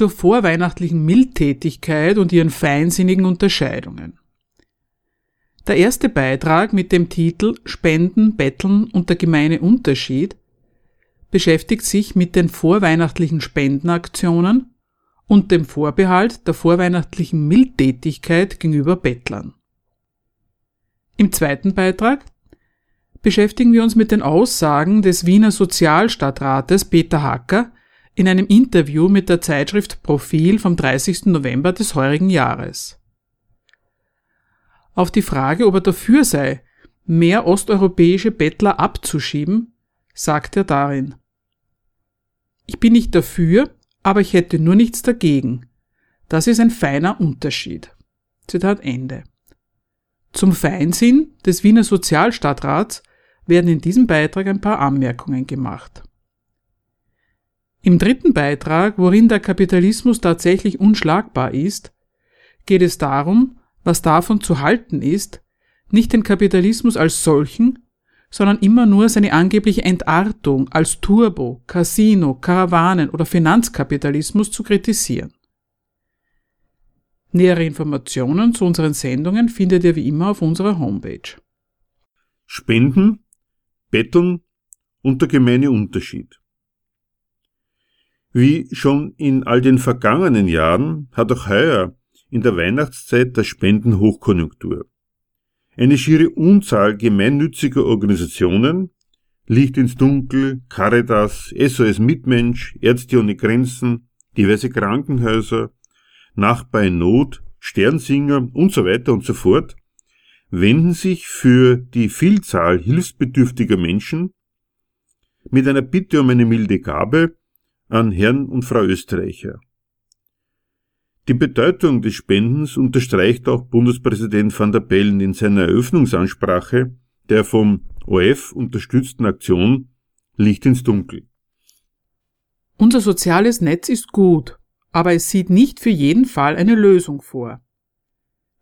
Zur vorweihnachtlichen Mildtätigkeit und ihren feinsinnigen Unterscheidungen. Der erste Beitrag mit dem Titel Spenden, Betteln und der gemeine Unterschied beschäftigt sich mit den vorweihnachtlichen Spendenaktionen und dem Vorbehalt der vorweihnachtlichen Mildtätigkeit gegenüber Bettlern. Im zweiten Beitrag beschäftigen wir uns mit den Aussagen des Wiener Sozialstadtrates Peter Hacker in einem Interview mit der Zeitschrift Profil vom 30. November des heurigen Jahres. Auf die Frage, ob er dafür sei, mehr osteuropäische Bettler abzuschieben, sagt er darin Ich bin nicht dafür, aber ich hätte nur nichts dagegen. Das ist ein feiner Unterschied. Zitat Ende. Zum Feinsinn des Wiener Sozialstadtrats werden in diesem Beitrag ein paar Anmerkungen gemacht. Im dritten Beitrag, worin der Kapitalismus tatsächlich unschlagbar ist, geht es darum, was davon zu halten ist, nicht den Kapitalismus als solchen, sondern immer nur seine angebliche Entartung als Turbo, Casino, Karawanen oder Finanzkapitalismus zu kritisieren. Nähere Informationen zu unseren Sendungen findet ihr wie immer auf unserer Homepage. Spenden Betteln und der gemeine Unterschied. Wie schon in all den vergangenen Jahren hat auch heuer in der Weihnachtszeit der Spenden Hochkonjunktur. Eine schiere Unzahl gemeinnütziger Organisationen, Licht ins Dunkel, Caritas, SOS Mitmensch, Ärzte ohne Grenzen, diverse Krankenhäuser, Nachbar in Not, Sternsinger und so weiter und so fort wenden sich für die Vielzahl hilfsbedürftiger Menschen mit einer Bitte um eine milde Gabe an Herrn und Frau Österreicher. Die Bedeutung des Spendens unterstreicht auch Bundespräsident van der Bellen in seiner Eröffnungsansprache der vom OF unterstützten Aktion Licht ins Dunkel. Unser soziales Netz ist gut, aber es sieht nicht für jeden Fall eine Lösung vor.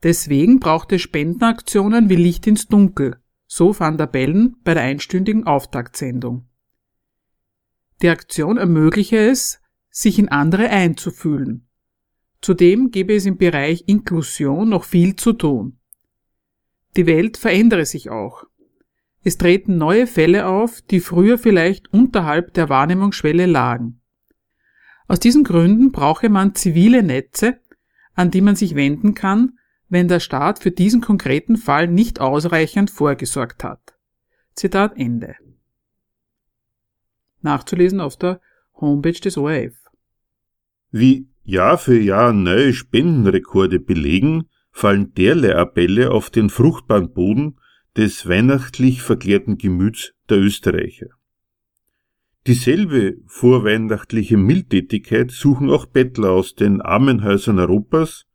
Deswegen braucht es Spendenaktionen wie Licht ins Dunkel, so Van der Bellen bei der einstündigen Auftaktsendung. Die Aktion ermögliche es, sich in andere einzufühlen. Zudem gäbe es im Bereich Inklusion noch viel zu tun. Die Welt verändere sich auch. Es treten neue Fälle auf, die früher vielleicht unterhalb der Wahrnehmungsschwelle lagen. Aus diesen Gründen brauche man zivile Netze, an die man sich wenden kann, wenn der Staat für diesen konkreten Fall nicht ausreichend vorgesorgt hat. Zitat Ende. Nachzulesen auf der Homepage des ORF. Wie Jahr für Jahr neue Spendenrekorde belegen, fallen derlei Appelle auf den fruchtbaren Boden des weihnachtlich verklärten Gemüts der Österreicher. Dieselbe vorweihnachtliche Mildtätigkeit suchen auch Bettler aus den Armenhäusern Europas,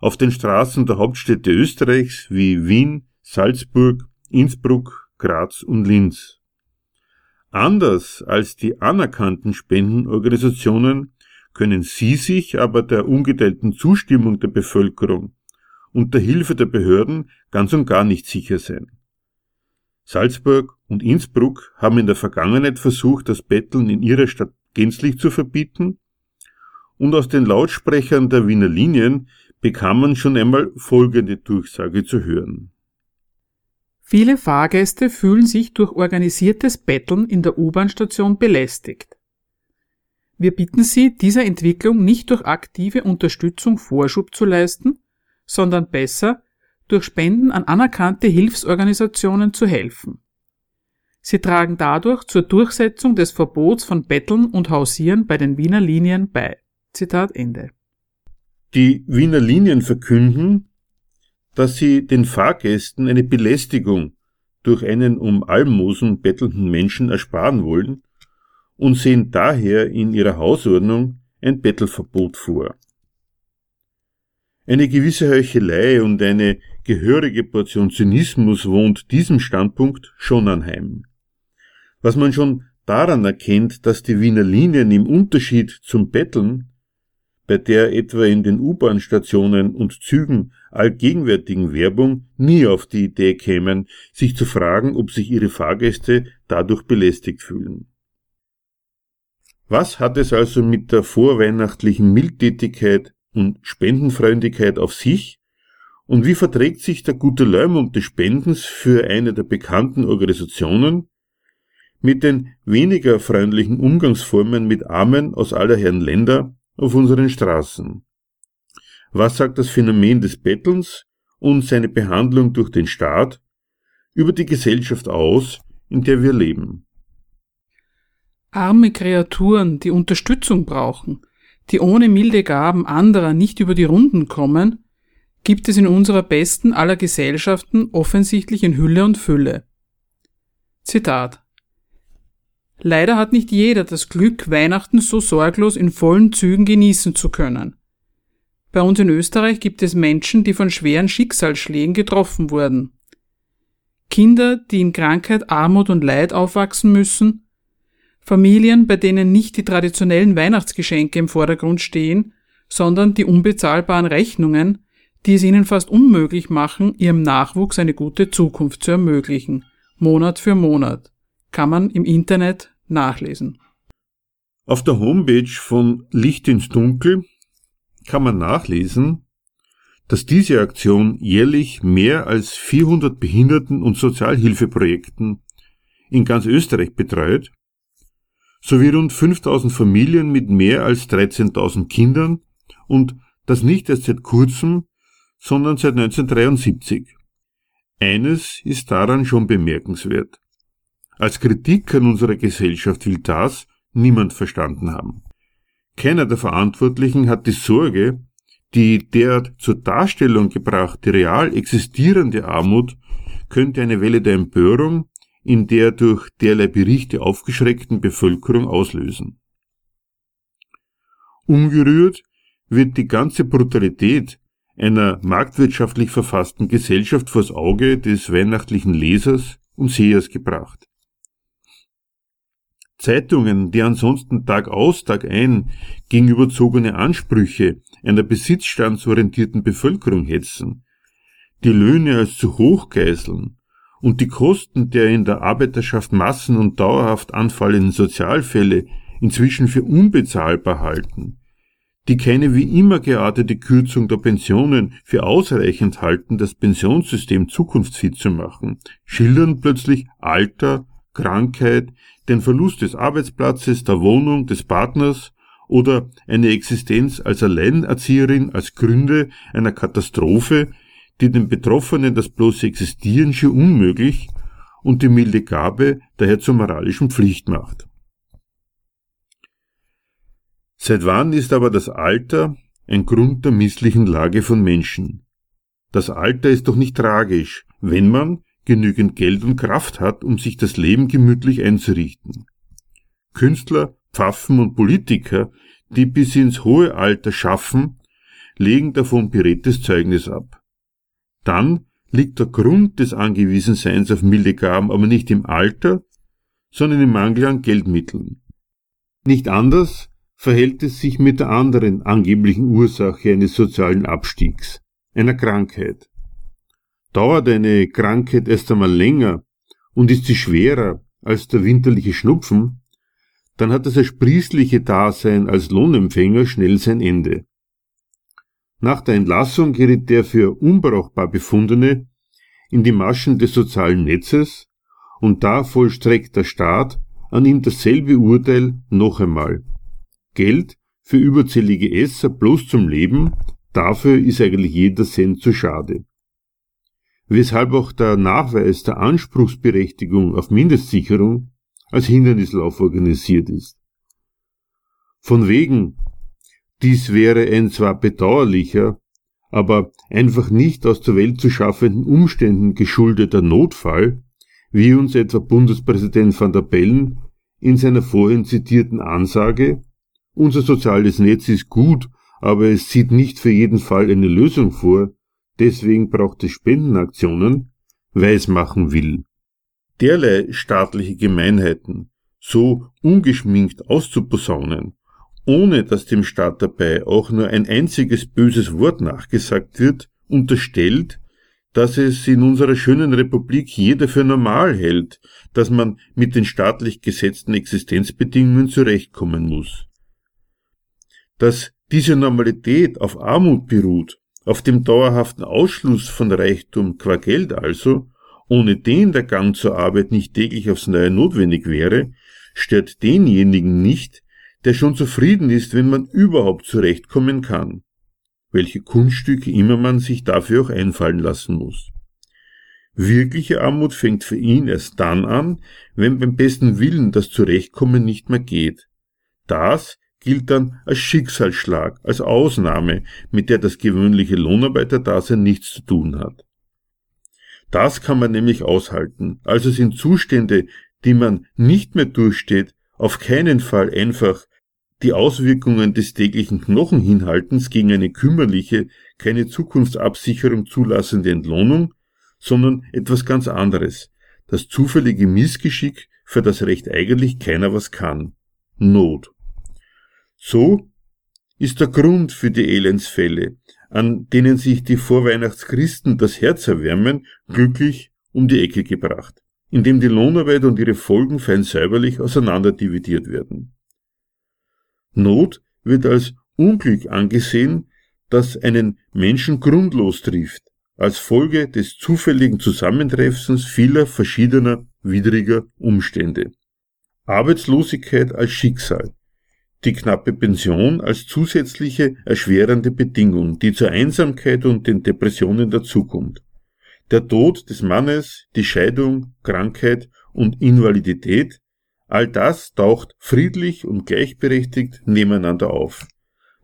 auf den Straßen der Hauptstädte Österreichs wie Wien, Salzburg, Innsbruck, Graz und Linz. Anders als die anerkannten Spendenorganisationen können sie sich aber der ungeteilten Zustimmung der Bevölkerung und der Hilfe der Behörden ganz und gar nicht sicher sein. Salzburg und Innsbruck haben in der Vergangenheit versucht, das Betteln in ihrer Stadt gänzlich zu verbieten, und aus den Lautsprechern der Wiener Linien bekam man schon einmal folgende Durchsage zu hören. Viele Fahrgäste fühlen sich durch organisiertes Betteln in der U-Bahn-Station belästigt. Wir bitten Sie, dieser Entwicklung nicht durch aktive Unterstützung Vorschub zu leisten, sondern besser durch Spenden an anerkannte Hilfsorganisationen zu helfen. Sie tragen dadurch zur Durchsetzung des Verbots von Betteln und Hausieren bei den Wiener Linien bei. Zitat Ende. Die Wiener Linien verkünden, dass sie den Fahrgästen eine Belästigung durch einen um Almosen bettelnden Menschen ersparen wollen und sehen daher in ihrer Hausordnung ein Bettelverbot vor. Eine gewisse Heuchelei und eine gehörige Portion Zynismus wohnt diesem Standpunkt schon anheim. Was man schon daran erkennt, dass die Wiener Linien im Unterschied zum Betteln, bei der etwa in den U-Bahn-Stationen und Zügen allgegenwärtigen Werbung nie auf die Idee kämen, sich zu fragen, ob sich ihre Fahrgäste dadurch belästigt fühlen. Was hat es also mit der vorweihnachtlichen Mildtätigkeit und Spendenfreundlichkeit auf sich? Und wie verträgt sich der gute Leumund des Spendens für eine der bekannten Organisationen mit den weniger freundlichen Umgangsformen mit Armen aus aller Herren Länder auf unseren Straßen? Was sagt das Phänomen des Bettelns und seine Behandlung durch den Staat über die Gesellschaft aus, in der wir leben? Arme Kreaturen, die Unterstützung brauchen, die ohne milde Gaben anderer nicht über die Runden kommen, gibt es in unserer besten aller Gesellschaften offensichtlich in Hülle und Fülle. Zitat Leider hat nicht jeder das Glück, Weihnachten so sorglos in vollen Zügen genießen zu können. Bei uns in Österreich gibt es Menschen, die von schweren Schicksalsschlägen getroffen wurden. Kinder, die in Krankheit, Armut und Leid aufwachsen müssen, Familien, bei denen nicht die traditionellen Weihnachtsgeschenke im Vordergrund stehen, sondern die unbezahlbaren Rechnungen, die es ihnen fast unmöglich machen, ihrem Nachwuchs eine gute Zukunft zu ermöglichen, Monat für Monat, kann man im Internet nachlesen. Auf der Homepage von Licht ins Dunkel kann man nachlesen, dass diese Aktion jährlich mehr als 400 Behinderten- und Sozialhilfeprojekten in ganz Österreich betreut sowie rund 5000 Familien mit mehr als 13.000 Kindern und das nicht erst seit kurzem, sondern seit 1973. Eines ist daran schon bemerkenswert. Als Kritik an unserer Gesellschaft will das niemand verstanden haben. Keiner der Verantwortlichen hat die Sorge, die derart zur Darstellung gebrachte real existierende Armut könnte eine Welle der Empörung in der durch derlei Berichte aufgeschreckten Bevölkerung auslösen. Umgerührt wird die ganze Brutalität einer marktwirtschaftlich verfassten Gesellschaft vors Auge des weihnachtlichen Lesers und Sehers gebracht. Zeitungen, die ansonsten Tag aus, Tag ein gegen überzogene Ansprüche einer besitzstandsorientierten Bevölkerung hetzen, die Löhne als zu hoch geißeln und die Kosten der in der Arbeiterschaft massen- und dauerhaft anfallenden Sozialfälle inzwischen für unbezahlbar halten, die keine wie immer geartete Kürzung der Pensionen für ausreichend halten, das Pensionssystem zukunftsfit zu machen, schildern plötzlich Alter, Krankheit, den Verlust des Arbeitsplatzes, der Wohnung, des Partners oder eine Existenz als Alleinerzieherin als Gründe einer Katastrophe, die den Betroffenen das bloße Existieren schier unmöglich und die milde Gabe daher zur moralischen Pflicht macht. Seit wann ist aber das Alter ein Grund der misslichen Lage von Menschen? Das Alter ist doch nicht tragisch, wenn man genügend Geld und Kraft hat, um sich das Leben gemütlich einzurichten. Künstler, Pfaffen und Politiker, die bis ins hohe Alter schaffen, legen davon beredtes Zeugnis ab. Dann liegt der Grund des Angewiesenseins auf milde Gaben aber nicht im Alter, sondern im Mangel an Geldmitteln. Nicht anders verhält es sich mit der anderen angeblichen Ursache eines sozialen Abstiegs, einer Krankheit. Dauert eine Krankheit erst einmal länger und ist sie schwerer als der winterliche Schnupfen, dann hat das ersprießliche Dasein als Lohnempfänger schnell sein Ende. Nach der Entlassung gerät der für unbrauchbar befundene in die Maschen des sozialen Netzes und da vollstreckt der Staat an ihm dasselbe Urteil noch einmal. Geld für überzählige Esser bloß zum Leben, dafür ist eigentlich jeder Cent zu schade. Weshalb auch der Nachweis der Anspruchsberechtigung auf Mindestsicherung als Hindernislauf organisiert ist. Von wegen dies wäre ein zwar bedauerlicher, aber einfach nicht aus der Welt zu schaffenden Umständen geschuldeter Notfall, wie uns etwa Bundespräsident van der Bellen in seiner vorhin zitierten Ansage Unser soziales Netz ist gut, aber es sieht nicht für jeden Fall eine Lösung vor, deswegen braucht es Spendenaktionen, weil es machen will. Derlei staatliche Gemeinheiten so ungeschminkt auszuposaunen, ohne dass dem Staat dabei auch nur ein einziges böses Wort nachgesagt wird, unterstellt, dass es in unserer schönen Republik jeder für normal hält, dass man mit den staatlich gesetzten Existenzbedingungen zurechtkommen muss. Dass diese Normalität auf Armut beruht, auf dem dauerhaften Ausschluss von Reichtum qua Geld also, ohne den der Gang zur Arbeit nicht täglich aufs Neue notwendig wäre, stört denjenigen nicht, der schon zufrieden ist, wenn man überhaupt zurechtkommen kann. Welche Kunststücke immer man sich dafür auch einfallen lassen muss. Wirkliche Armut fängt für ihn erst dann an, wenn beim besten Willen das Zurechtkommen nicht mehr geht. Das gilt dann als Schicksalsschlag, als Ausnahme, mit der das gewöhnliche Lohnarbeiterdasein nichts zu tun hat. Das kann man nämlich aushalten, also sind Zustände, die man nicht mehr durchsteht, auf keinen Fall einfach die Auswirkungen des täglichen Knochenhinhaltens gegen eine kümmerliche, keine Zukunftsabsicherung zulassende Entlohnung, sondern etwas ganz anderes, das zufällige Missgeschick, für das Recht eigentlich keiner was kann. Not. So ist der Grund für die Elendsfälle, an denen sich die Vorweihnachtschristen das Herz erwärmen, glücklich um die Ecke gebracht, indem die Lohnarbeit und ihre Folgen fein säuberlich auseinanderdividiert werden. Not wird als Unglück angesehen, das einen Menschen grundlos trifft, als Folge des zufälligen Zusammentreffens vieler verschiedener widriger Umstände. Arbeitslosigkeit als Schicksal, die knappe Pension als zusätzliche erschwerende Bedingung, die zur Einsamkeit und den Depressionen dazukommt. Der Tod des Mannes, die Scheidung, Krankheit und Invalidität All das taucht friedlich und gleichberechtigt nebeneinander auf.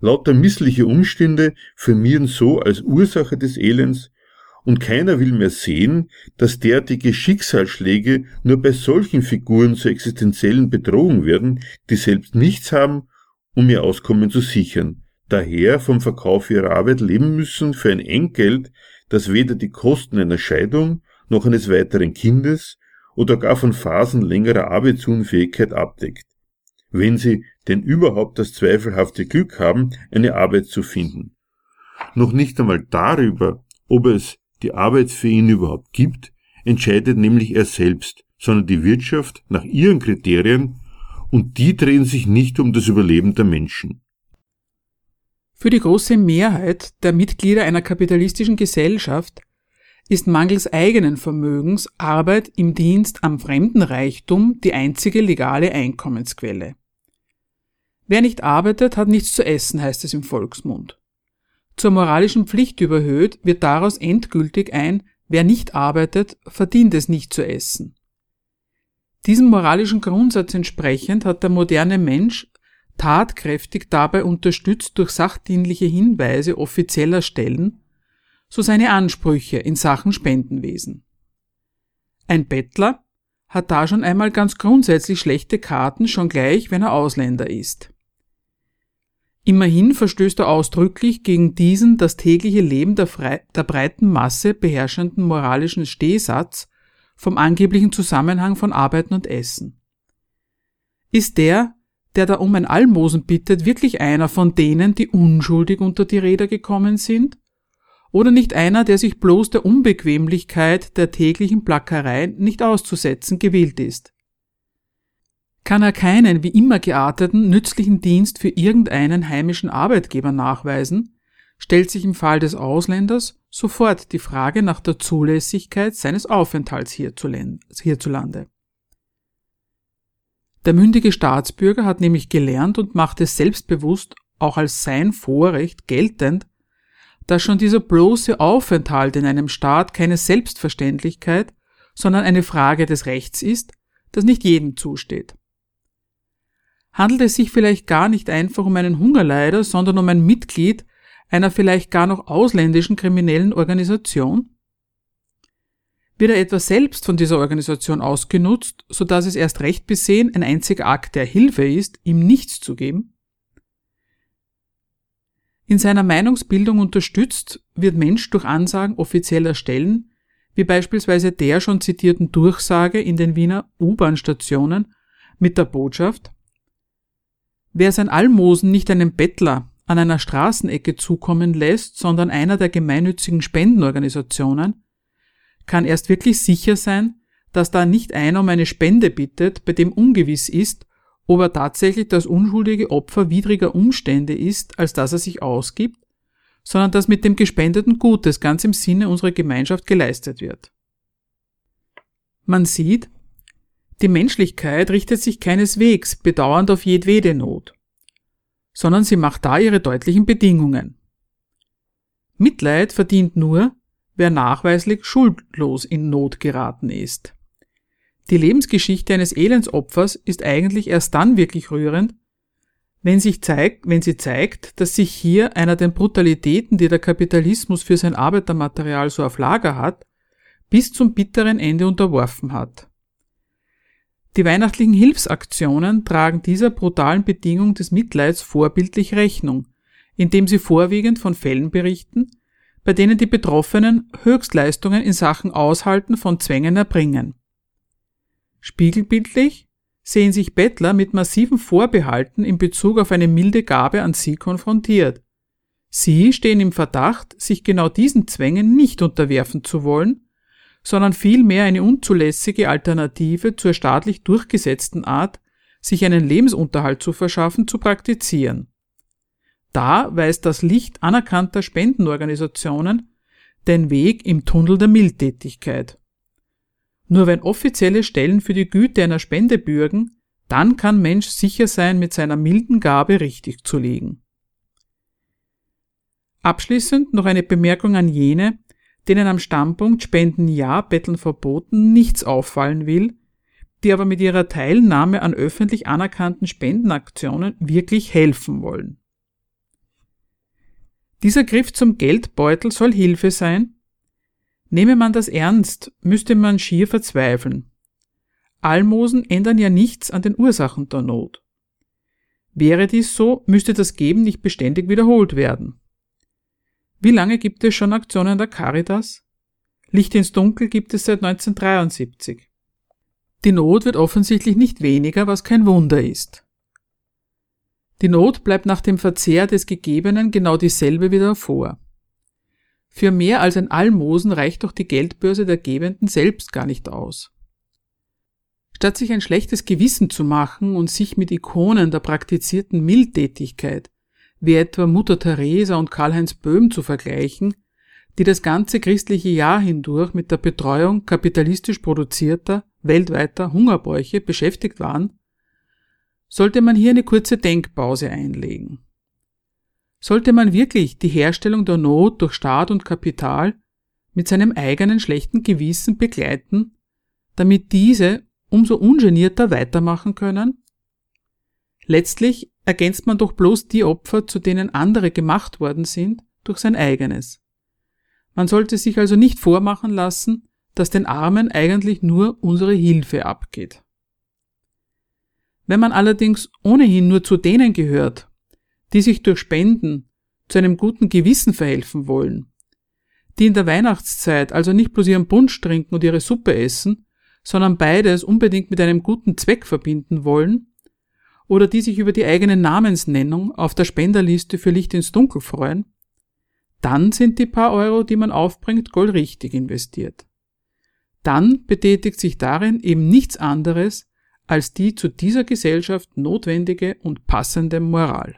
Lauter missliche Umstände firmieren so als Ursache des Elends und keiner will mehr sehen, dass derartige Schicksalsschläge nur bei solchen Figuren zur existenziellen Bedrohung werden, die selbst nichts haben, um ihr Auskommen zu sichern, daher vom Verkauf ihrer Arbeit leben müssen für ein Entgelt, das weder die Kosten einer Scheidung noch eines weiteren Kindes oder gar von Phasen längerer Arbeitsunfähigkeit abdeckt, wenn sie denn überhaupt das zweifelhafte Glück haben, eine Arbeit zu finden. Noch nicht einmal darüber, ob es die Arbeit für ihn überhaupt gibt, entscheidet nämlich er selbst, sondern die Wirtschaft nach ihren Kriterien und die drehen sich nicht um das Überleben der Menschen. Für die große Mehrheit der Mitglieder einer kapitalistischen Gesellschaft ist mangels eigenen Vermögens Arbeit im Dienst am fremden Reichtum die einzige legale Einkommensquelle. Wer nicht arbeitet, hat nichts zu essen, heißt es im Volksmund. Zur moralischen Pflicht überhöht wird daraus endgültig ein, wer nicht arbeitet, verdient es nicht zu essen. Diesem moralischen Grundsatz entsprechend hat der moderne Mensch tatkräftig dabei unterstützt durch sachdienliche Hinweise offizieller Stellen so seine Ansprüche in Sachen Spendenwesen. Ein Bettler hat da schon einmal ganz grundsätzlich schlechte Karten, schon gleich, wenn er Ausländer ist. Immerhin verstößt er ausdrücklich gegen diesen das tägliche Leben der, der breiten Masse beherrschenden moralischen Stehsatz vom angeblichen Zusammenhang von Arbeiten und Essen. Ist der, der da um ein Almosen bittet, wirklich einer von denen, die unschuldig unter die Räder gekommen sind? Oder nicht einer, der sich bloß der Unbequemlichkeit der täglichen Plackerei nicht auszusetzen gewillt ist? Kann er keinen wie immer gearteten nützlichen Dienst für irgendeinen heimischen Arbeitgeber nachweisen, stellt sich im Fall des Ausländers sofort die Frage nach der Zulässigkeit seines Aufenthalts hierzulande. Der mündige Staatsbürger hat nämlich gelernt und macht es selbstbewusst auch als sein Vorrecht geltend, dass schon dieser bloße Aufenthalt in einem Staat keine Selbstverständlichkeit, sondern eine Frage des Rechts ist, das nicht jedem zusteht. Handelt es sich vielleicht gar nicht einfach um einen Hungerleider, sondern um ein Mitglied einer vielleicht gar noch ausländischen kriminellen Organisation? Wird er etwa selbst von dieser Organisation ausgenutzt, so dass es erst recht besehen ein einziger Akt der Hilfe ist, ihm nichts zu geben? In seiner Meinungsbildung unterstützt wird Mensch durch Ansagen offizieller Stellen, wie beispielsweise der schon zitierten Durchsage in den Wiener U-Bahn-Stationen mit der Botschaft, wer sein Almosen nicht einem Bettler an einer Straßenecke zukommen lässt, sondern einer der gemeinnützigen Spendenorganisationen, kann erst wirklich sicher sein, dass da nicht einer um eine Spende bittet, bei dem ungewiss ist, ob er tatsächlich das unschuldige Opfer widriger Umstände ist, als dass er sich ausgibt, sondern dass mit dem gespendeten Gutes ganz im Sinne unserer Gemeinschaft geleistet wird. Man sieht, die Menschlichkeit richtet sich keineswegs bedauernd auf jedwede Not, sondern sie macht da ihre deutlichen Bedingungen. Mitleid verdient nur, wer nachweislich schuldlos in Not geraten ist. Die Lebensgeschichte eines Elendsopfers ist eigentlich erst dann wirklich rührend, wenn, sich zeigt, wenn sie zeigt, dass sich hier einer den Brutalitäten, die der Kapitalismus für sein Arbeitermaterial so auf Lager hat, bis zum bitteren Ende unterworfen hat. Die weihnachtlichen Hilfsaktionen tragen dieser brutalen Bedingung des Mitleids vorbildlich Rechnung, indem sie vorwiegend von Fällen berichten, bei denen die Betroffenen Höchstleistungen in Sachen Aushalten von Zwängen erbringen. Spiegelbildlich sehen sich Bettler mit massiven Vorbehalten in Bezug auf eine milde Gabe an sie konfrontiert. Sie stehen im Verdacht, sich genau diesen Zwängen nicht unterwerfen zu wollen, sondern vielmehr eine unzulässige Alternative zur staatlich durchgesetzten Art, sich einen Lebensunterhalt zu verschaffen, zu praktizieren. Da weist das Licht anerkannter Spendenorganisationen den Weg im Tunnel der Mildtätigkeit. Nur wenn offizielle Stellen für die Güte einer Spende bürgen, dann kann Mensch sicher sein, mit seiner milden Gabe richtig zu liegen. Abschließend noch eine Bemerkung an jene, denen am Standpunkt Spenden ja, Betteln verboten nichts auffallen will, die aber mit ihrer Teilnahme an öffentlich anerkannten Spendenaktionen wirklich helfen wollen. Dieser Griff zum Geldbeutel soll Hilfe sein, Nehme man das ernst, müsste man schier verzweifeln. Almosen ändern ja nichts an den Ursachen der Not. Wäre dies so, müsste das Geben nicht beständig wiederholt werden. Wie lange gibt es schon Aktionen der Caritas? Licht ins Dunkel gibt es seit 1973. Die Not wird offensichtlich nicht weniger, was kein Wunder ist. Die Not bleibt nach dem Verzehr des Gegebenen genau dieselbe wie davor. Für mehr als ein Almosen reicht doch die Geldbörse der Gebenden selbst gar nicht aus. Statt sich ein schlechtes Gewissen zu machen und sich mit Ikonen der praktizierten Mildtätigkeit, wie etwa Mutter Teresa und Karl-Heinz Böhm zu vergleichen, die das ganze christliche Jahr hindurch mit der Betreuung kapitalistisch produzierter, weltweiter Hungerbräuche beschäftigt waren, sollte man hier eine kurze Denkpause einlegen. Sollte man wirklich die Herstellung der Not durch Staat und Kapital mit seinem eigenen schlechten Gewissen begleiten, damit diese umso ungenierter weitermachen können? Letztlich ergänzt man doch bloß die Opfer, zu denen andere gemacht worden sind, durch sein eigenes. Man sollte sich also nicht vormachen lassen, dass den Armen eigentlich nur unsere Hilfe abgeht. Wenn man allerdings ohnehin nur zu denen gehört, die sich durch Spenden zu einem guten Gewissen verhelfen wollen, die in der Weihnachtszeit also nicht bloß ihren Punsch trinken und ihre Suppe essen, sondern beides unbedingt mit einem guten Zweck verbinden wollen, oder die sich über die eigene Namensnennung auf der Spenderliste für Licht ins Dunkel freuen, dann sind die paar Euro, die man aufbringt, goldrichtig investiert. Dann betätigt sich darin eben nichts anderes als die zu dieser Gesellschaft notwendige und passende Moral.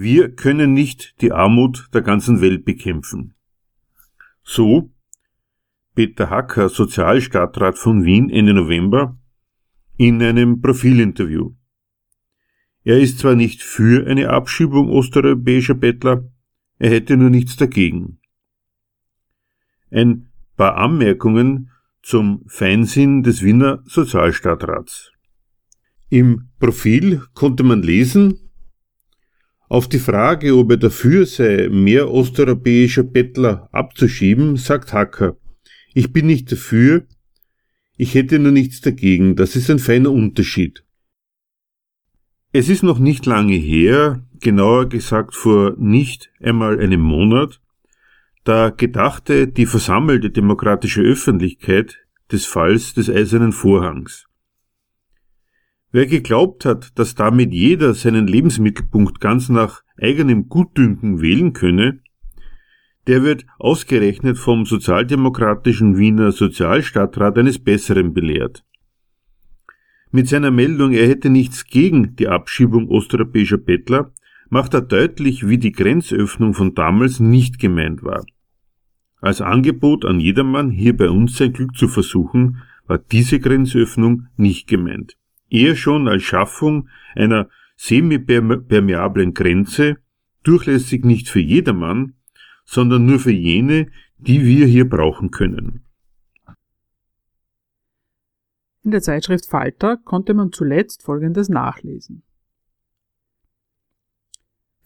Wir können nicht die Armut der ganzen Welt bekämpfen. So Peter Hacker, Sozialstadtrat von Wien Ende November, in einem Profilinterview. Er ist zwar nicht für eine Abschiebung osteuropäischer Bettler, er hätte nur nichts dagegen. Ein paar Anmerkungen zum Feinsinn des Wiener Sozialstadtrats. Im Profil konnte man lesen, auf die Frage, ob er dafür sei, mehr osteuropäischer Bettler abzuschieben, sagt Hacker, ich bin nicht dafür, ich hätte nur nichts dagegen, das ist ein feiner Unterschied. Es ist noch nicht lange her, genauer gesagt vor nicht einmal einem Monat, da gedachte die versammelte demokratische Öffentlichkeit des Falls des Eisernen Vorhangs. Wer geglaubt hat, dass damit jeder seinen Lebensmittelpunkt ganz nach eigenem Gutdünken wählen könne, der wird ausgerechnet vom sozialdemokratischen Wiener Sozialstadtrat eines Besseren belehrt. Mit seiner Meldung, er hätte nichts gegen die Abschiebung osteuropäischer Bettler, macht er deutlich, wie die Grenzöffnung von damals nicht gemeint war. Als Angebot an jedermann, hier bei uns sein Glück zu versuchen, war diese Grenzöffnung nicht gemeint. Eher schon als Schaffung einer semipermeablen Grenze, durchlässig nicht für jedermann, sondern nur für jene, die wir hier brauchen können. In der Zeitschrift Falter konnte man zuletzt Folgendes nachlesen.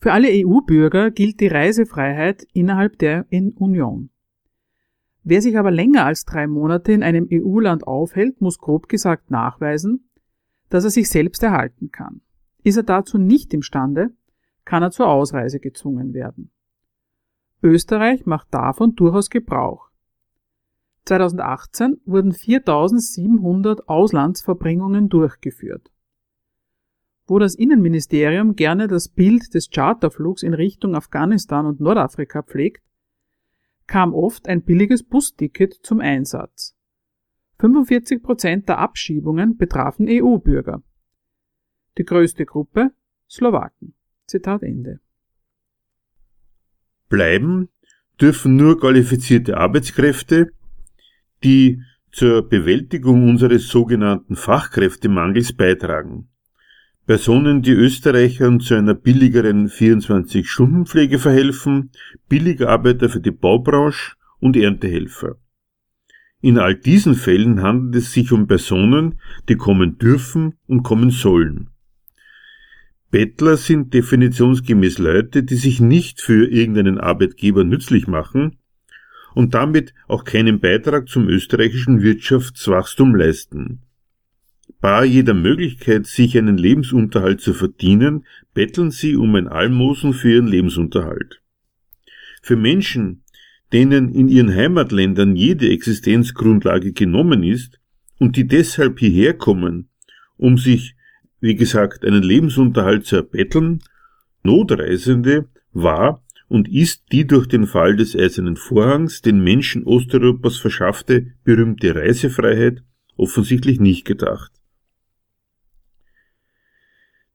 Für alle EU-Bürger gilt die Reisefreiheit innerhalb der Union. Wer sich aber länger als drei Monate in einem EU-Land aufhält, muss grob gesagt nachweisen, dass er sich selbst erhalten kann. Ist er dazu nicht imstande, kann er zur Ausreise gezwungen werden. Österreich macht davon durchaus Gebrauch. 2018 wurden 4700 Auslandsverbringungen durchgeführt. Wo das Innenministerium gerne das Bild des Charterflugs in Richtung Afghanistan und Nordafrika pflegt, kam oft ein billiges Busticket zum Einsatz. 45 Prozent der Abschiebungen betrafen EU-Bürger. Die größte Gruppe Slowaken. Zitat Ende. Bleiben dürfen nur qualifizierte Arbeitskräfte, die zur Bewältigung unseres sogenannten Fachkräftemangels beitragen. Personen, die Österreichern zu einer billigeren 24-Stunden-Pflege verhelfen, Billigarbeiter für die Baubranche und Erntehelfer. In all diesen Fällen handelt es sich um Personen, die kommen dürfen und kommen sollen. Bettler sind definitionsgemäß Leute, die sich nicht für irgendeinen Arbeitgeber nützlich machen, und damit auch keinen Beitrag zum österreichischen Wirtschaftswachstum leisten. Bar jeder Möglichkeit, sich einen Lebensunterhalt zu verdienen, betteln sie um ein Almosen für ihren Lebensunterhalt. Für Menschen, denen in ihren Heimatländern jede Existenzgrundlage genommen ist und die deshalb hierher kommen, um sich, wie gesagt, einen Lebensunterhalt zu erbetteln, Notreisende war und ist die durch den Fall des Eisernen Vorhangs den Menschen Osteuropas verschaffte berühmte Reisefreiheit offensichtlich nicht gedacht.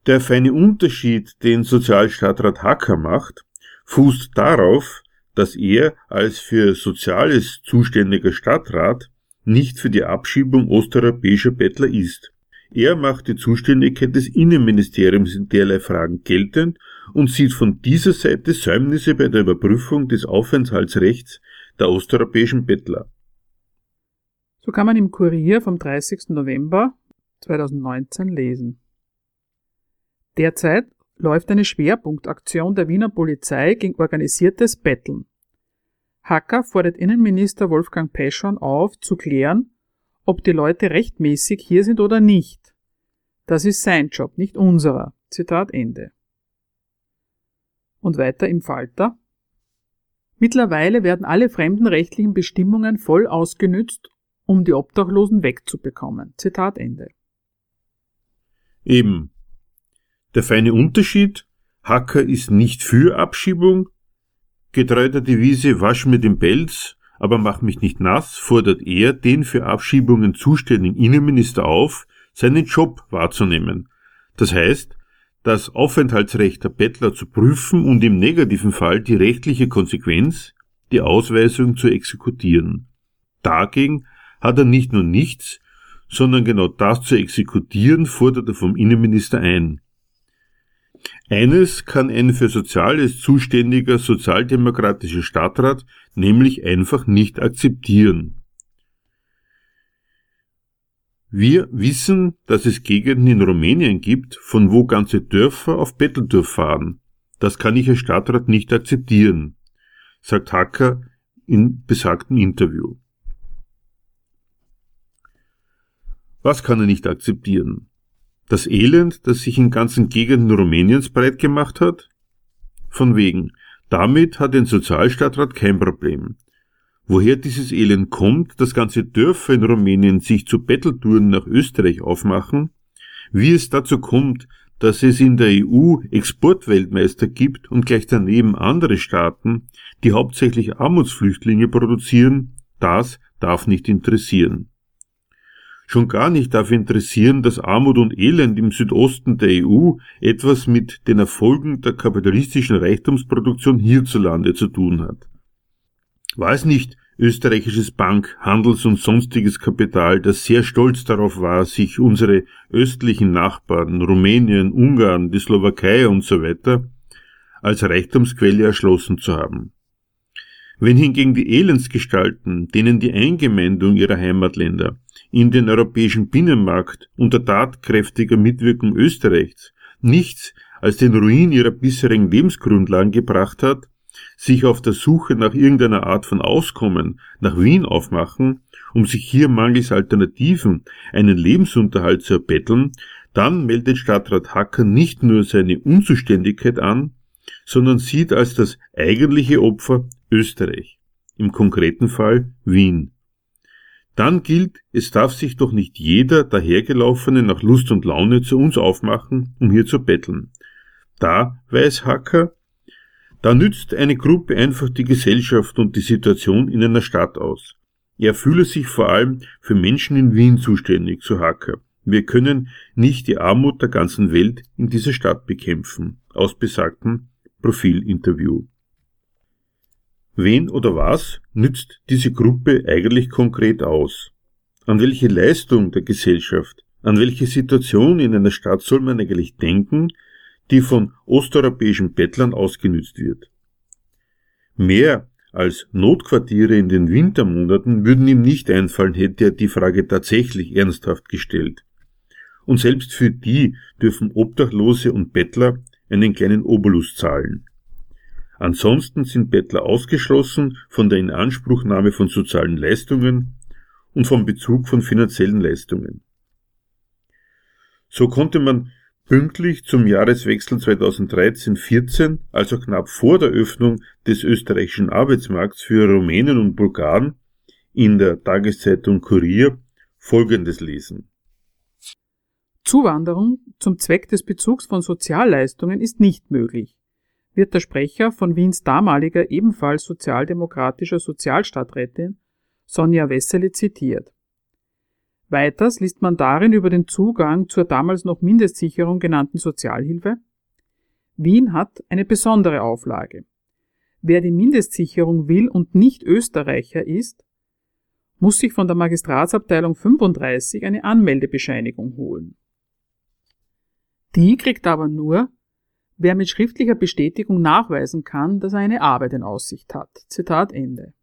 Der feine Unterschied, den Sozialstadtrat Hacker macht, fußt darauf, dass er als für Soziales zuständiger Stadtrat nicht für die Abschiebung osteuropäischer Bettler ist. Er macht die Zuständigkeit des Innenministeriums in derlei Fragen geltend und sieht von dieser Seite Säumnisse bei der Überprüfung des Aufenthaltsrechts der osteuropäischen Bettler. So kann man im Kurier vom 30. November 2019 lesen. Derzeit läuft eine Schwerpunktaktion der Wiener Polizei gegen organisiertes Betteln. Hacker fordert Innenminister Wolfgang Peschorn auf, zu klären, ob die Leute rechtmäßig hier sind oder nicht. Das ist sein Job, nicht unserer. Zitat Ende. Und weiter im Falter. Mittlerweile werden alle fremdenrechtlichen Bestimmungen voll ausgenützt, um die Obdachlosen wegzubekommen. Zitat Ende. Eben. Der feine Unterschied, Hacker ist nicht für Abschiebung, getreu der Devise wasch mir den Pelz, aber mach mich nicht nass, fordert er den für Abschiebungen zuständigen Innenminister auf, seinen Job wahrzunehmen. Das heißt, das Aufenthaltsrecht der Bettler zu prüfen und im negativen Fall die rechtliche Konsequenz, die Ausweisung zu exekutieren. Dagegen hat er nicht nur nichts, sondern genau das zu exekutieren, fordert er vom Innenminister ein. Eines kann ein für Soziales zuständiger sozialdemokratischer Stadtrat nämlich einfach nicht akzeptieren. Wir wissen, dass es Gegenden in Rumänien gibt, von wo ganze Dörfer auf Betteltour fahren. Das kann ich als Stadtrat nicht akzeptieren, sagt Hacker in besagtem Interview. Was kann er nicht akzeptieren? Das Elend, das sich in ganzen Gegenden Rumäniens breit gemacht hat? Von wegen. Damit hat ein Sozialstadtrat kein Problem. Woher dieses Elend kommt, dass ganze Dörfer in Rumänien sich zu Betteltouren nach Österreich aufmachen, wie es dazu kommt, dass es in der EU Exportweltmeister gibt und gleich daneben andere Staaten, die hauptsächlich Armutsflüchtlinge produzieren, das darf nicht interessieren. Schon gar nicht darf interessieren, dass Armut und Elend im Südosten der EU etwas mit den Erfolgen der kapitalistischen Reichtumsproduktion hierzulande zu tun hat. War es nicht österreichisches Bank-, Handels- und sonstiges Kapital, das sehr stolz darauf war, sich unsere östlichen Nachbarn, Rumänien, Ungarn, die Slowakei und so als Reichtumsquelle erschlossen zu haben. Wenn hingegen die Elendsgestalten, denen die Eingemeindung ihrer Heimatländer in den europäischen Binnenmarkt unter tatkräftiger Mitwirkung Österreichs nichts als den Ruin ihrer bisherigen Lebensgrundlagen gebracht hat, sich auf der Suche nach irgendeiner Art von Auskommen nach Wien aufmachen, um sich hier mangels Alternativen einen Lebensunterhalt zu erbetteln, dann meldet Stadtrat Hacker nicht nur seine Unzuständigkeit an, sondern sieht als das eigentliche Opfer Österreich, im konkreten Fall Wien. Dann gilt, es darf sich doch nicht jeder dahergelaufene nach Lust und Laune zu uns aufmachen, um hier zu betteln. Da, weiß Hacker, da nützt eine Gruppe einfach die Gesellschaft und die Situation in einer Stadt aus. Er fühle sich vor allem für Menschen in Wien zuständig, so Hacker. Wir können nicht die Armut der ganzen Welt in dieser Stadt bekämpfen, aus besagtem Profilinterview. Wen oder was nützt diese Gruppe eigentlich konkret aus? An welche Leistung der Gesellschaft, an welche Situation in einer Stadt soll man eigentlich denken, die von osteuropäischen Bettlern ausgenützt wird? Mehr als Notquartiere in den Wintermonaten würden ihm nicht einfallen, hätte er die Frage tatsächlich ernsthaft gestellt. Und selbst für die dürfen Obdachlose und Bettler einen kleinen Obolus zahlen. Ansonsten sind Bettler ausgeschlossen von der Inanspruchnahme von sozialen Leistungen und vom Bezug von finanziellen Leistungen. So konnte man pünktlich zum Jahreswechsel 2013-14, also knapp vor der Öffnung des österreichischen Arbeitsmarkts für Rumänen und Bulgaren, in der Tageszeitung Kurier Folgendes lesen. Zuwanderung zum Zweck des Bezugs von Sozialleistungen ist nicht möglich wird der Sprecher von Wiens damaliger ebenfalls sozialdemokratischer Sozialstadträtin Sonja Wessely zitiert. Weiters liest man darin über den Zugang zur damals noch Mindestsicherung genannten Sozialhilfe. Wien hat eine besondere Auflage. Wer die Mindestsicherung will und nicht Österreicher ist, muss sich von der Magistratsabteilung 35 eine Anmeldebescheinigung holen. Die kriegt aber nur, wer mit schriftlicher Bestätigung nachweisen kann, dass er eine Arbeit in Aussicht hat. Zitat Ende.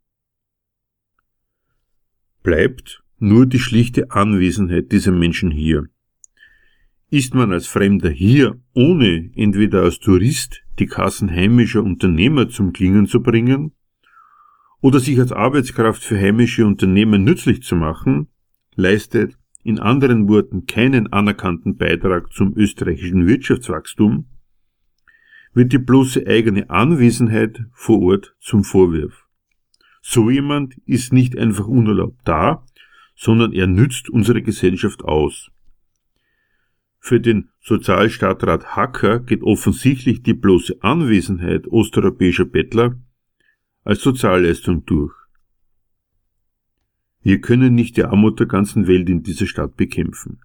Bleibt nur die schlichte Anwesenheit dieser Menschen hier. Ist man als Fremder hier, ohne entweder als Tourist die Kassen heimischer Unternehmer zum Klingen zu bringen oder sich als Arbeitskraft für heimische Unternehmer nützlich zu machen, leistet in anderen Worten keinen anerkannten Beitrag zum österreichischen Wirtschaftswachstum, wird die bloße eigene Anwesenheit vor Ort zum Vorwurf. So jemand ist nicht einfach unerlaubt da, sondern er nützt unsere Gesellschaft aus. Für den Sozialstadtrat Hacker geht offensichtlich die bloße Anwesenheit osteuropäischer Bettler als Sozialleistung durch. Wir können nicht die Armut der ganzen Welt in dieser Stadt bekämpfen.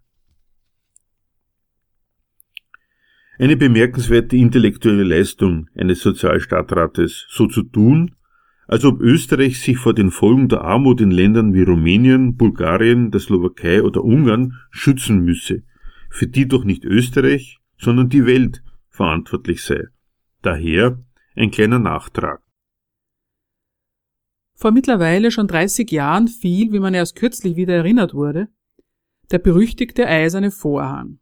Eine bemerkenswerte intellektuelle Leistung eines Sozialstaatrates, so zu tun, als ob Österreich sich vor den Folgen der Armut in Ländern wie Rumänien, Bulgarien, der Slowakei oder Ungarn schützen müsse, für die doch nicht Österreich, sondern die Welt verantwortlich sei. Daher ein kleiner Nachtrag. Vor mittlerweile schon 30 Jahren fiel, wie man erst kürzlich wieder erinnert wurde, der berüchtigte eiserne Vorhang.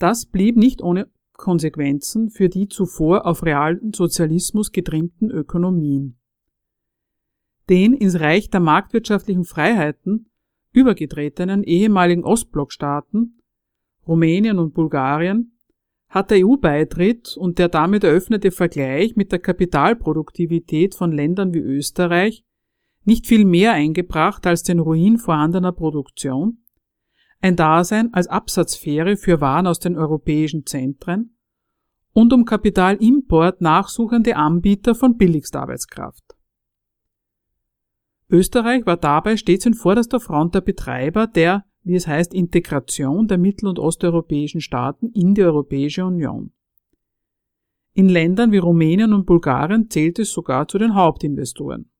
Das blieb nicht ohne Konsequenzen für die zuvor auf realen Sozialismus getrimmten Ökonomien. Den ins Reich der marktwirtschaftlichen Freiheiten übergetretenen ehemaligen Ostblockstaaten Rumänien und Bulgarien hat der EU-Beitritt und der damit eröffnete Vergleich mit der Kapitalproduktivität von Ländern wie Österreich nicht viel mehr eingebracht als den Ruin vorhandener Produktion ein Dasein als Absatzfähre für Waren aus den europäischen Zentren und um Kapitalimport nachsuchende Anbieter von Billigstarbeitskraft. Österreich war dabei stets in vorderster Front der Betreiber der, wie es heißt, Integration der mittel- und osteuropäischen Staaten in die Europäische Union. In Ländern wie Rumänien und Bulgarien zählt es sogar zu den Hauptinvestoren.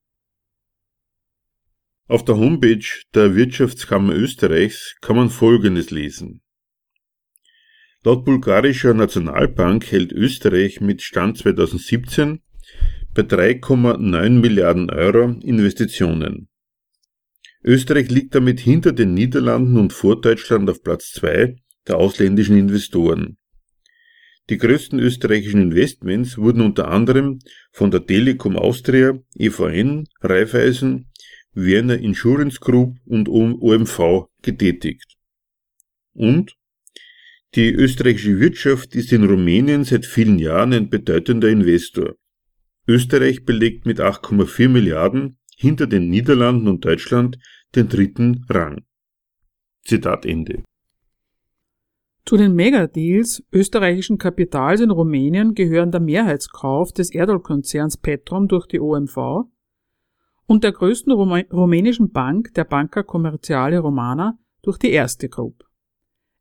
Auf der Homepage der Wirtschaftskammer Österreichs kann man Folgendes lesen. Laut bulgarischer Nationalbank hält Österreich mit Stand 2017 bei 3,9 Milliarden Euro Investitionen. Österreich liegt damit hinter den Niederlanden und vor Deutschland auf Platz 2 der ausländischen Investoren. Die größten österreichischen Investments wurden unter anderem von der Telekom Austria, EVN, Raiffeisen, Werner Insurance Group und OMV getätigt. Und die österreichische Wirtschaft ist in Rumänien seit vielen Jahren ein bedeutender Investor. Österreich belegt mit 8,4 Milliarden hinter den Niederlanden und Deutschland den dritten Rang. Zitat Ende. Zu den Megadeals österreichischen Kapitals in Rumänien gehören der Mehrheitskauf des Erdölkonzerns Petrom durch die OMV und der größten rumänischen Bank, der Banca Commerciale Romana, durch die erste Group.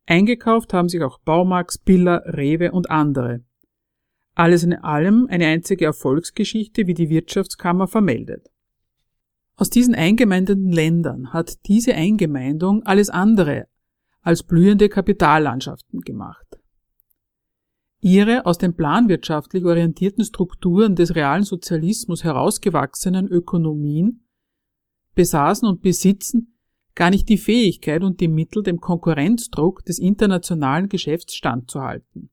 Eingekauft haben sich auch Baumax, Billa, Rewe und andere. Alles in allem eine einzige Erfolgsgeschichte, wie die Wirtschaftskammer vermeldet. Aus diesen eingemeindeten Ländern hat diese Eingemeindung alles andere als blühende Kapitallandschaften gemacht. Ihre aus den planwirtschaftlich orientierten Strukturen des realen Sozialismus herausgewachsenen Ökonomien besaßen und besitzen gar nicht die Fähigkeit und die Mittel, dem Konkurrenzdruck des internationalen Geschäfts standzuhalten.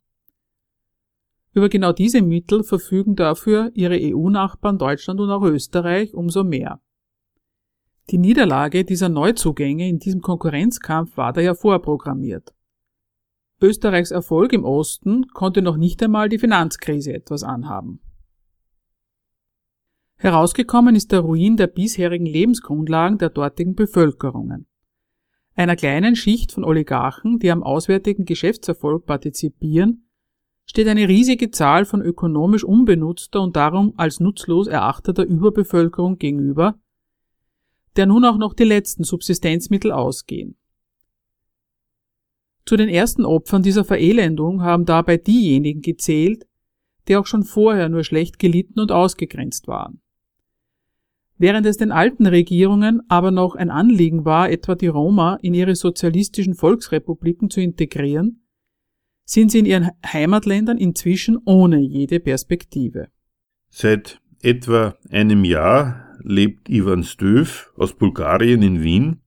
Über genau diese Mittel verfügen dafür ihre EU-Nachbarn Deutschland und auch Österreich umso mehr. Die Niederlage dieser Neuzugänge in diesem Konkurrenzkampf war daher vorprogrammiert. Österreichs Erfolg im Osten konnte noch nicht einmal die Finanzkrise etwas anhaben. Herausgekommen ist der Ruin der bisherigen Lebensgrundlagen der dortigen Bevölkerungen. Einer kleinen Schicht von Oligarchen, die am auswärtigen Geschäftserfolg partizipieren, steht eine riesige Zahl von ökonomisch unbenutzter und darum als nutzlos erachteter Überbevölkerung gegenüber, der nun auch noch die letzten Subsistenzmittel ausgehen. Zu den ersten Opfern dieser Verelendung haben dabei diejenigen gezählt, die auch schon vorher nur schlecht gelitten und ausgegrenzt waren. Während es den alten Regierungen aber noch ein Anliegen war, etwa die Roma in ihre sozialistischen Volksrepubliken zu integrieren, sind sie in ihren Heimatländern inzwischen ohne jede Perspektive. Seit etwa einem Jahr lebt Ivan Stöv aus Bulgarien in Wien,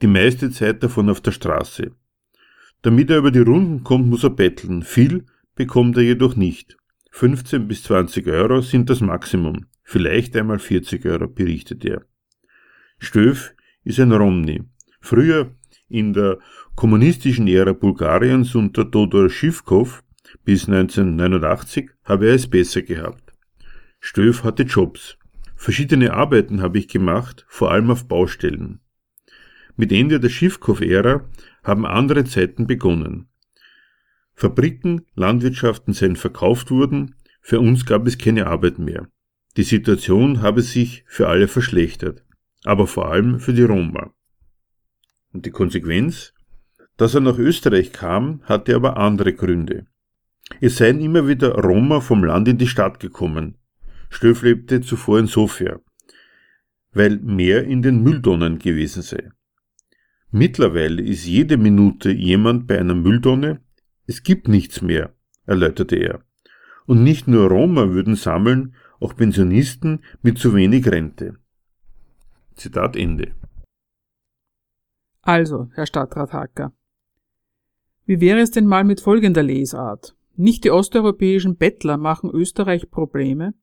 die meiste Zeit davon auf der Straße. Damit er über die Runden kommt, muss er betteln. Viel bekommt er jedoch nicht. 15 bis 20 Euro sind das Maximum. Vielleicht einmal 40 Euro, berichtet er. Stöf ist ein Romney. Früher in der kommunistischen Ära Bulgariens unter Todor Schivkov bis 1989 habe er es besser gehabt. Stöf hatte Jobs. Verschiedene Arbeiten habe ich gemacht, vor allem auf Baustellen. Mit Ende der Schiffkauf-Ära haben andere Zeiten begonnen. Fabriken, Landwirtschaften seien verkauft worden, für uns gab es keine Arbeit mehr. Die Situation habe sich für alle verschlechtert, aber vor allem für die Roma. Und die Konsequenz? Dass er nach Österreich kam, hatte aber andere Gründe. Es seien immer wieder Roma vom Land in die Stadt gekommen. Stöf lebte zuvor in Sofia, weil mehr in den Mülltonnen gewesen sei. Mittlerweile ist jede Minute jemand bei einer Mülltonne. Es gibt nichts mehr, erläuterte er. Und nicht nur Roma würden sammeln, auch Pensionisten mit zu wenig Rente. Zitat Ende. Also, Herr Stadtrat Hacker, wie wäre es denn mal mit folgender Lesart? Nicht die osteuropäischen Bettler machen Österreich Probleme,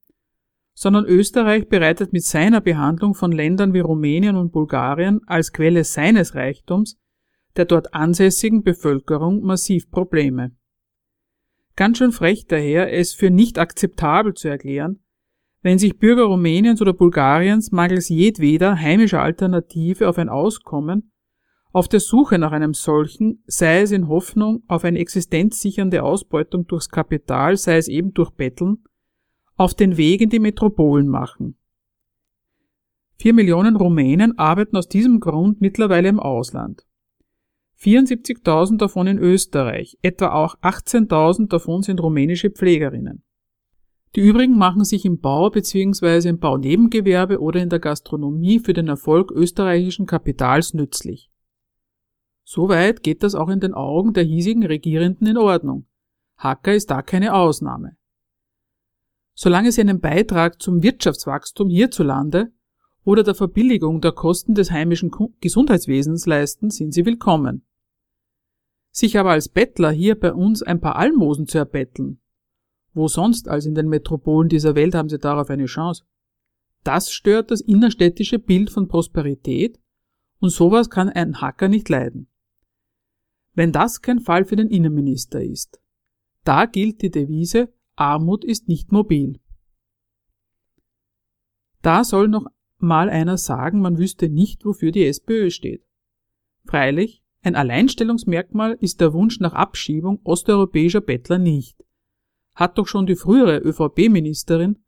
sondern Österreich bereitet mit seiner Behandlung von Ländern wie Rumänien und Bulgarien als Quelle seines Reichtums der dort ansässigen Bevölkerung massiv Probleme. Ganz schön frech daher, es für nicht akzeptabel zu erklären, wenn sich Bürger Rumäniens oder Bulgariens mangels jedweder heimischer Alternative auf ein Auskommen auf der Suche nach einem solchen, sei es in Hoffnung auf eine existenzsichernde Ausbeutung durchs Kapital, sei es eben durch Betteln, auf den Weg in die Metropolen machen. Vier Millionen Rumänen arbeiten aus diesem Grund mittlerweile im Ausland. 74.000 davon in Österreich, etwa auch 18.000 davon sind rumänische Pflegerinnen. Die übrigen machen sich im Bau bzw. im Baunebengewerbe oder in der Gastronomie für den Erfolg österreichischen Kapitals nützlich. Soweit geht das auch in den Augen der hiesigen Regierenden in Ordnung. Hacker ist da keine Ausnahme. Solange sie einen Beitrag zum Wirtschaftswachstum hierzulande oder der Verbilligung der Kosten des heimischen Gesundheitswesens leisten, sind sie willkommen. Sich aber als Bettler hier bei uns ein paar Almosen zu erbetteln, wo sonst als in den Metropolen dieser Welt haben sie darauf eine Chance. Das stört das innerstädtische Bild von Prosperität und sowas kann ein Hacker nicht leiden wenn das kein Fall für den Innenminister ist. Da gilt die Devise Armut ist nicht mobil. Da soll noch mal einer sagen, man wüsste nicht, wofür die SPÖ steht. Freilich, ein Alleinstellungsmerkmal ist der Wunsch nach Abschiebung osteuropäischer Bettler nicht. Hat doch schon die frühere ÖVP-Ministerin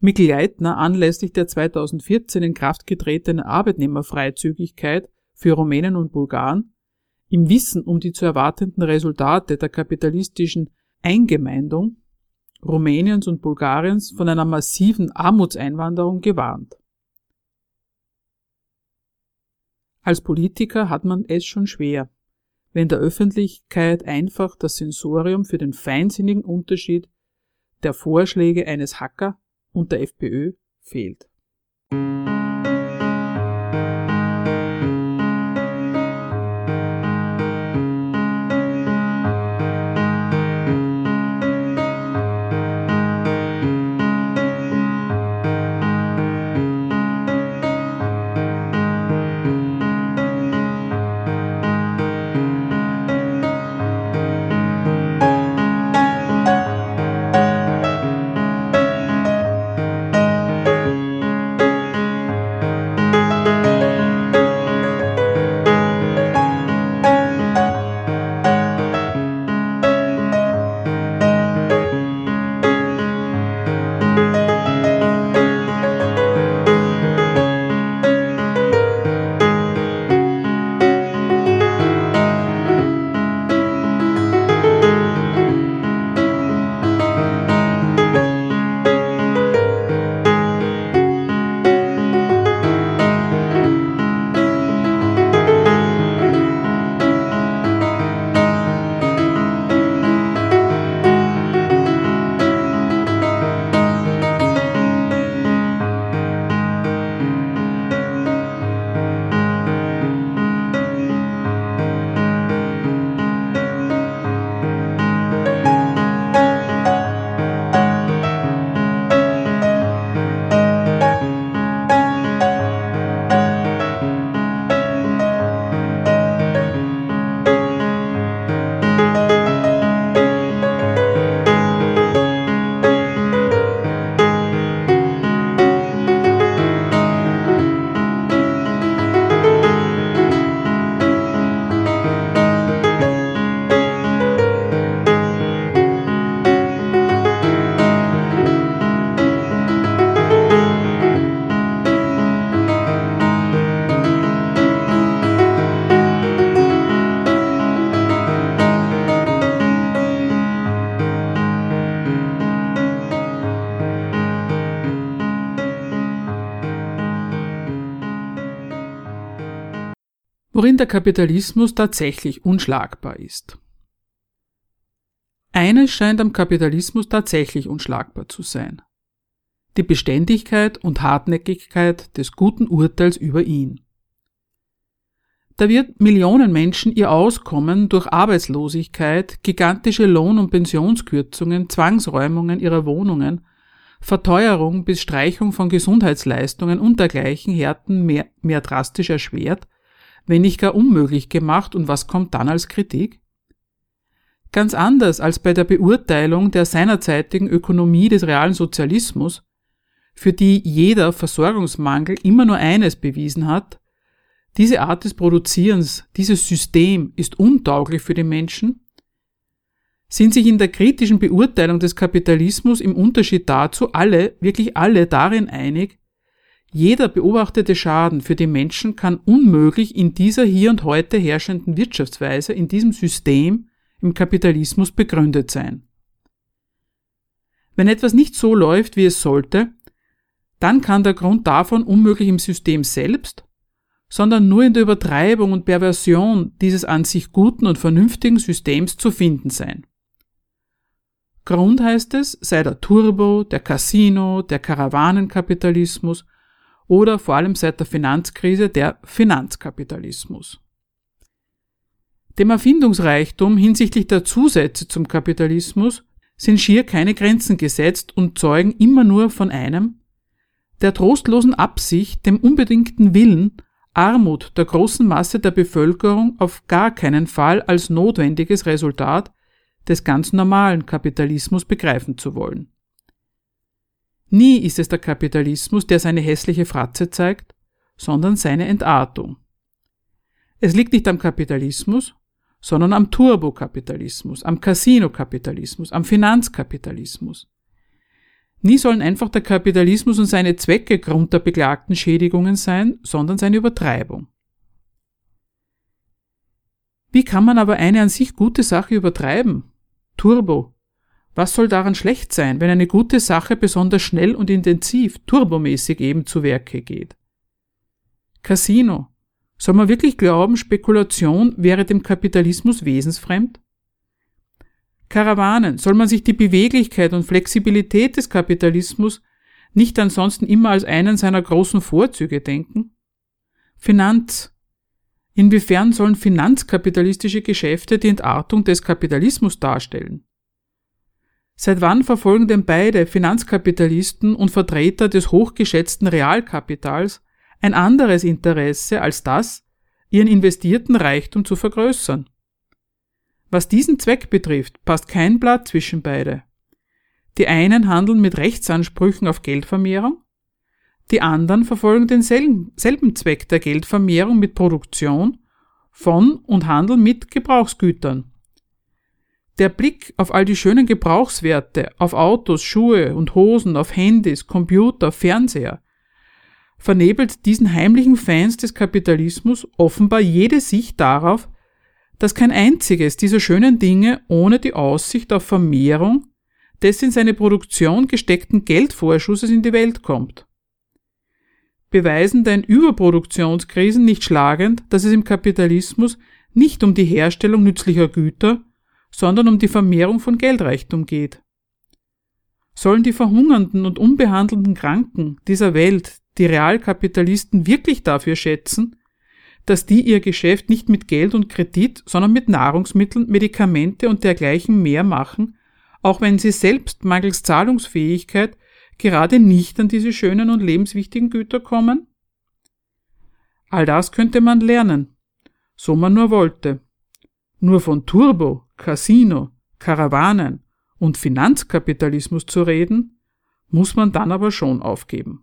Mikl Leitner anlässlich der 2014 in Kraft getretenen Arbeitnehmerfreizügigkeit für Rumänen und Bulgaren im Wissen um die zu erwartenden Resultate der kapitalistischen Eingemeindung Rumäniens und Bulgariens von einer massiven Armutseinwanderung gewarnt. Als Politiker hat man es schon schwer, wenn der Öffentlichkeit einfach das Sensorium für den feinsinnigen Unterschied der Vorschläge eines Hacker und der FPÖ fehlt. Worin der Kapitalismus tatsächlich unschlagbar ist. Eines scheint am Kapitalismus tatsächlich unschlagbar zu sein. Die Beständigkeit und Hartnäckigkeit des guten Urteils über ihn. Da wird Millionen Menschen ihr Auskommen durch Arbeitslosigkeit, gigantische Lohn- und Pensionskürzungen, Zwangsräumungen ihrer Wohnungen, Verteuerung bis Streichung von Gesundheitsleistungen und dergleichen Härten mehr, mehr drastisch erschwert wenn nicht gar unmöglich gemacht und was kommt dann als Kritik? Ganz anders als bei der Beurteilung der seinerzeitigen Ökonomie des realen Sozialismus, für die jeder Versorgungsmangel immer nur eines bewiesen hat, diese Art des Produzierens, dieses System ist untauglich für die Menschen, sind sich in der kritischen Beurteilung des Kapitalismus im Unterschied dazu alle, wirklich alle darin einig, jeder beobachtete Schaden für die Menschen kann unmöglich in dieser hier und heute herrschenden Wirtschaftsweise, in diesem System, im Kapitalismus begründet sein. Wenn etwas nicht so läuft, wie es sollte, dann kann der Grund davon unmöglich im System selbst, sondern nur in der Übertreibung und Perversion dieses an sich guten und vernünftigen Systems zu finden sein. Grund heißt es, sei der Turbo, der Casino, der Karawanenkapitalismus oder vor allem seit der Finanzkrise der Finanzkapitalismus. Dem Erfindungsreichtum hinsichtlich der Zusätze zum Kapitalismus sind schier keine Grenzen gesetzt und zeugen immer nur von einem, der trostlosen Absicht, dem unbedingten Willen, Armut der großen Masse der Bevölkerung auf gar keinen Fall als notwendiges Resultat des ganz normalen Kapitalismus begreifen zu wollen. Nie ist es der Kapitalismus, der seine hässliche Fratze zeigt, sondern seine Entartung. Es liegt nicht am Kapitalismus, sondern am Turbokapitalismus, am Casinokapitalismus, am Finanzkapitalismus. Nie sollen einfach der Kapitalismus und seine Zwecke Grund der beklagten Schädigungen sein, sondern seine Übertreibung. Wie kann man aber eine an sich gute Sache übertreiben? Turbo, was soll daran schlecht sein, wenn eine gute Sache besonders schnell und intensiv, turbomäßig eben zu Werke geht? Casino. Soll man wirklich glauben, Spekulation wäre dem Kapitalismus wesensfremd? Karawanen. Soll man sich die Beweglichkeit und Flexibilität des Kapitalismus nicht ansonsten immer als einen seiner großen Vorzüge denken? Finanz. Inwiefern sollen finanzkapitalistische Geschäfte die Entartung des Kapitalismus darstellen? Seit wann verfolgen denn beide Finanzkapitalisten und Vertreter des hochgeschätzten Realkapitals ein anderes Interesse als das, ihren investierten Reichtum zu vergrößern? Was diesen Zweck betrifft, passt kein Blatt zwischen beide. Die einen handeln mit Rechtsansprüchen auf Geldvermehrung, die anderen verfolgen denselben selben Zweck der Geldvermehrung mit Produktion von und handeln mit Gebrauchsgütern. Der Blick auf all die schönen Gebrauchswerte, auf Autos, Schuhe und Hosen, auf Handys, Computer, Fernseher, vernebelt diesen heimlichen Fans des Kapitalismus offenbar jede Sicht darauf, dass kein einziges dieser schönen Dinge ohne die Aussicht auf Vermehrung des in seine Produktion gesteckten Geldvorschusses in die Welt kommt. Beweisen denn Überproduktionskrisen nicht schlagend, dass es im Kapitalismus nicht um die Herstellung nützlicher Güter, sondern um die Vermehrung von Geldreichtum geht. Sollen die verhungernden und unbehandelten Kranken dieser Welt die Realkapitalisten wirklich dafür schätzen, dass die ihr Geschäft nicht mit Geld und Kredit, sondern mit Nahrungsmitteln, Medikamente und dergleichen mehr machen, auch wenn sie selbst mangels Zahlungsfähigkeit gerade nicht an diese schönen und lebenswichtigen Güter kommen? All das könnte man lernen, so man nur wollte. Nur von Turbo, Casino, Karawanen und Finanzkapitalismus zu reden, muss man dann aber schon aufgeben.